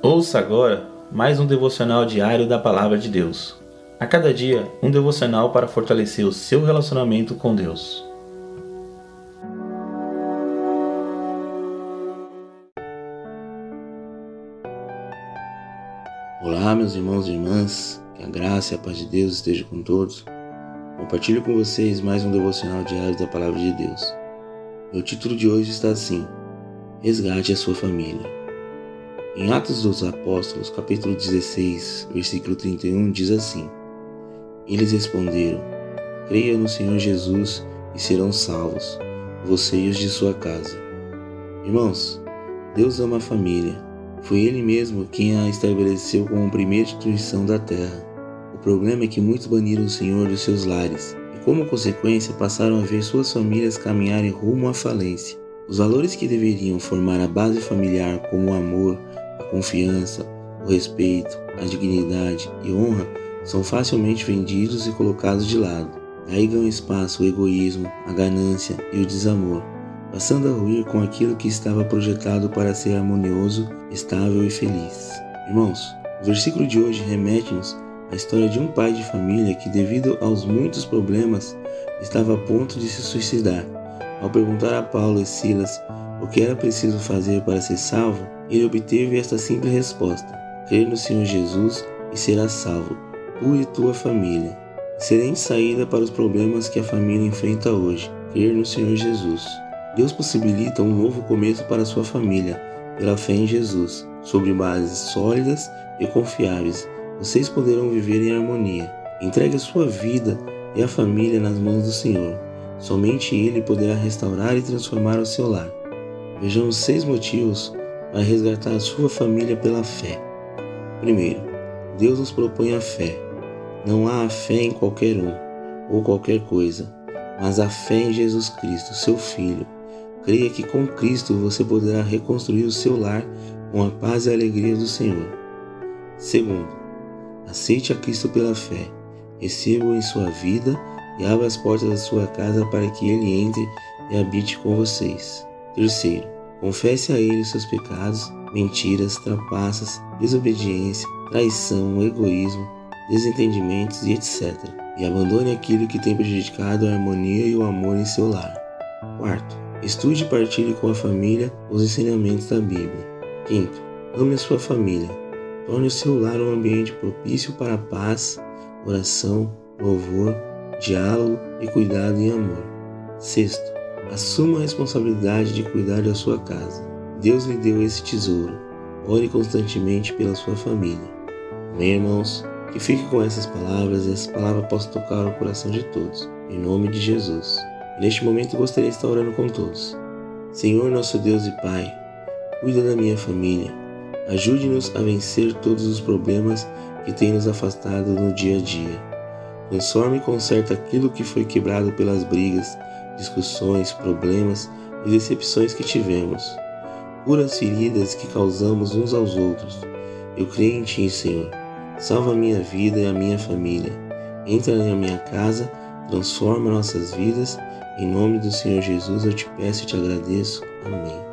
Ouça agora mais um devocional diário da Palavra de Deus. A cada dia, um devocional para fortalecer o seu relacionamento com Deus. Olá, meus irmãos e irmãs, que a graça e a paz de Deus esteja com todos. Compartilho com vocês mais um devocional diário da Palavra de Deus. Meu título de hoje está assim: Resgate a sua família. Em Atos dos Apóstolos, capítulo 16, versículo 31, diz assim: Eles responderam: Creia no Senhor Jesus e serão salvos, você e os de sua casa. Irmãos, Deus ama a família. Foi Ele mesmo quem a estabeleceu como primeira instituição da terra. O problema é que muitos baniram o Senhor dos seus lares e, como consequência, passaram a ver suas famílias caminharem rumo à falência. Os valores que deveriam formar a base familiar, como o amor, a confiança, o respeito, a dignidade e honra são facilmente vendidos e colocados de lado. Aí ganham espaço o egoísmo, a ganância e o desamor, passando a ruir com aquilo que estava projetado para ser harmonioso, estável e feliz. Irmãos, o versículo de hoje remete-nos à história de um pai de família que, devido aos muitos problemas, estava a ponto de se suicidar. Ao perguntar a Paulo e Silas o que era preciso fazer para ser salvo, ele obteve esta simples resposta: crer no Senhor Jesus e serás salvo, tu e tua família. Excelente saída para os problemas que a família enfrenta hoje: crer no Senhor Jesus. Deus possibilita um novo começo para sua família, pela fé em Jesus, sobre bases sólidas e confiáveis. Vocês poderão viver em harmonia. Entregue a sua vida e a família nas mãos do Senhor. Somente Ele poderá restaurar e transformar o seu lar. Vejamos seis motivos para resgatar a sua família pela fé. Primeiro, Deus nos propõe a fé. Não há a fé em qualquer um ou qualquer coisa, mas a fé em Jesus Cristo, seu Filho. Creia que com Cristo você poderá reconstruir o seu lar com a paz e a alegria do Senhor. Segundo, aceite a Cristo pela fé. Receba-o em sua vida e abra as portas da sua casa para que ele entre e habite com vocês. Terceiro, confesse a Ele os seus pecados, mentiras, trapaças, desobediência, traição, egoísmo, desentendimentos e etc. E abandone aquilo que tem prejudicado a harmonia e o amor em seu lar. Quarto, estude e partilhe com a família os ensinamentos da Bíblia. Quinto, ame a sua família. Torne o seu lar um ambiente propício para a paz, oração, louvor, diálogo e cuidado e amor. Sexto, Assuma a responsabilidade de cuidar da sua casa. Deus lhe deu esse tesouro. Ore constantemente pela sua família. Amém, irmãos? Que fique com essas palavras e essa palavra possa tocar o coração de todos. Em nome de Jesus. neste momento gostaria de estar orando com todos. Senhor, nosso Deus e Pai, cuida da minha família. Ajude-nos a vencer todos os problemas que têm nos afastado no dia a dia. Transforme e conserta aquilo que foi quebrado pelas brigas, discussões, problemas e decepções que tivemos. Cura as feridas que causamos uns aos outros. Eu creio em Ti, Senhor. Salva a minha vida e a minha família. Entra na minha casa, transforma nossas vidas. Em nome do Senhor Jesus eu te peço e te agradeço. Amém.